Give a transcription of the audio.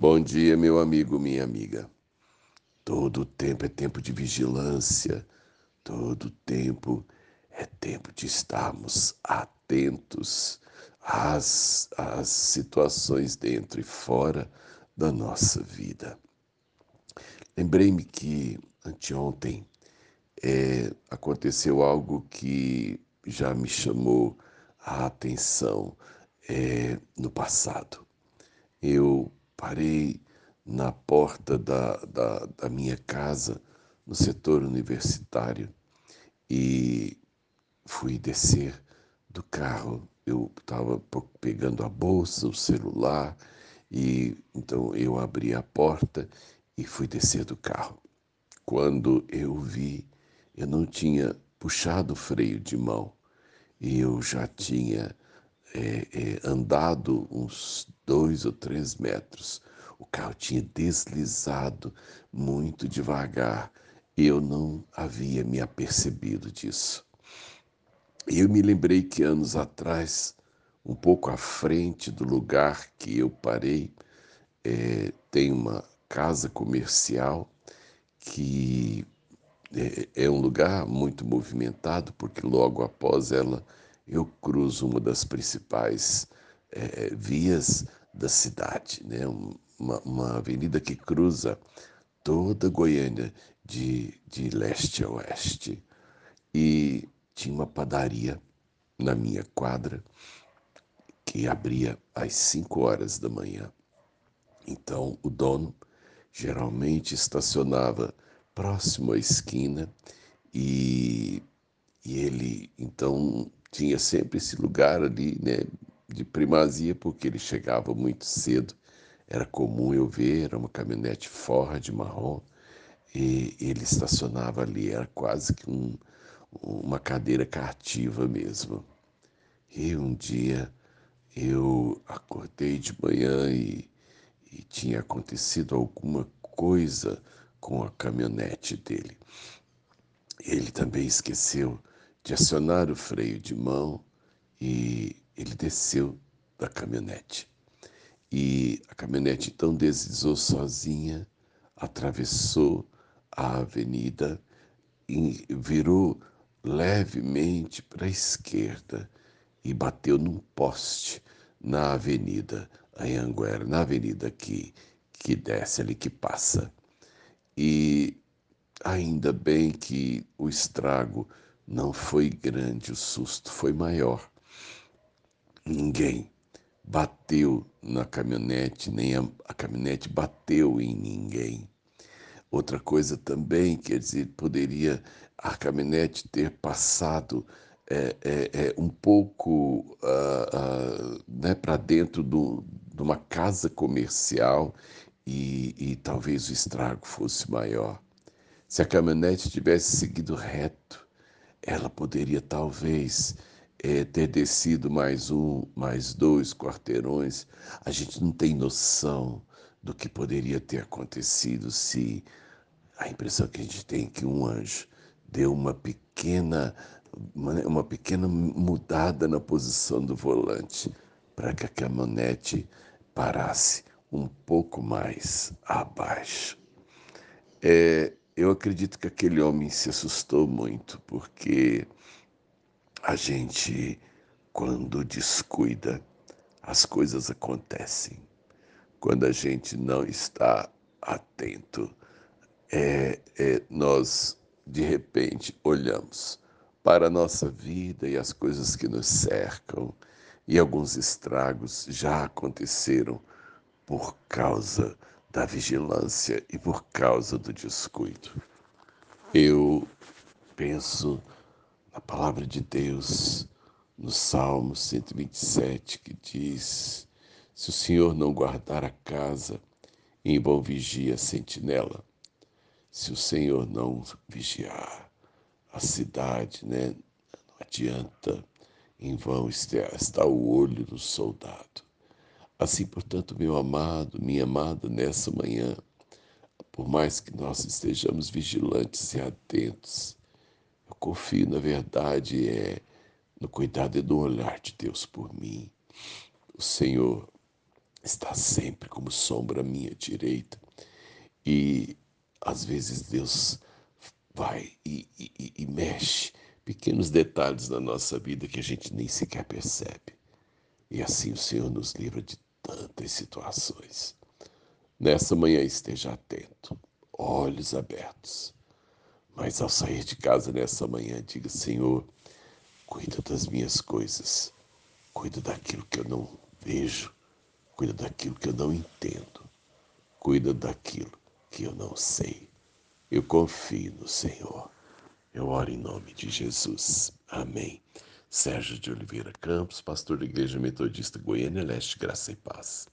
Bom dia, meu amigo, minha amiga. Todo tempo é tempo de vigilância, todo tempo é tempo de estarmos atentos às, às situações dentro e fora da nossa vida. Lembrei-me que anteontem é, aconteceu algo que já me chamou a atenção é, no passado. Eu parei na porta da, da, da minha casa, no setor universitário, e fui descer do carro. Eu estava pegando a bolsa, o celular, e então eu abri a porta e fui descer do carro. Quando eu vi, eu não tinha puxado o freio de mão eu já tinha é, é, andado uns dois ou três metros. O carro tinha deslizado muito devagar. Eu não havia me apercebido disso. Eu me lembrei que anos atrás, um pouco à frente do lugar que eu parei, é, tem uma casa comercial que é, é um lugar muito movimentado, porque logo após ela eu cruzo uma das principais é, vias da cidade, né? uma, uma avenida que cruza toda Goiânia de, de leste a oeste. E tinha uma padaria na minha quadra que abria às 5 horas da manhã. Então o dono geralmente estacionava próximo à esquina e, e ele então tinha sempre esse lugar ali, né, de primazia, porque ele chegava muito cedo. Era comum eu ver, era uma caminhonete Ford marrom, e ele estacionava ali, era quase que um, uma cadeira cativa mesmo. E um dia eu acordei de manhã e, e tinha acontecido alguma coisa com a caminhonete dele. Ele também esqueceu de acionar o freio de mão e ele desceu da caminhonete. E a caminhonete então deslizou sozinha, atravessou a avenida e virou levemente para a esquerda e bateu num poste na avenida Anhanguera, na avenida que, que desce ali, que passa. E ainda bem que o estrago não foi grande, o susto foi maior. Ninguém bateu na caminhonete, nem a, a caminhonete bateu em ninguém. Outra coisa também, quer dizer, poderia a caminhonete ter passado é, é, é, um pouco uh, uh, né, para dentro do, de uma casa comercial e, e talvez o estrago fosse maior. Se a caminhonete tivesse seguido reto, ela poderia talvez é, ter descido mais um, mais dois quarteirões. A gente não tem noção do que poderia ter acontecido se a impressão que a gente tem é que um anjo deu uma pequena uma, uma pequena mudada na posição do volante para que a caminhonete parasse um pouco mais abaixo. É, eu acredito que aquele homem se assustou muito, porque a gente, quando descuida, as coisas acontecem. Quando a gente não está atento, é, é, nós de repente olhamos para a nossa vida e as coisas que nos cercam, e alguns estragos já aconteceram por causa da vigilância e por causa do descuido. Eu penso na palavra de Deus, no Salmo 127, que diz: Se o Senhor não guardar a casa, em vão vigia a sentinela. Se o Senhor não vigiar a cidade, né, não adianta, em vão está o olho do soldado. Assim, portanto, meu amado, minha amada, nessa manhã, por mais que nós estejamos vigilantes e atentos, eu confio na verdade é no cuidado e no olhar de Deus por mim. O Senhor está sempre como sombra à minha direita. E às vezes Deus vai e, e, e mexe pequenos detalhes na nossa vida que a gente nem sequer percebe. E assim o Senhor nos livra de situações. Nessa manhã esteja atento, olhos abertos. Mas ao sair de casa nessa manhã, diga: Senhor, cuida das minhas coisas, cuida daquilo que eu não vejo, cuida daquilo que eu não entendo, cuida daquilo que eu não sei. Eu confio no Senhor. Eu oro em nome de Jesus. Amém. Sérgio de Oliveira Campos, pastor da Igreja Metodista Goiânia Leste, Graça e Paz.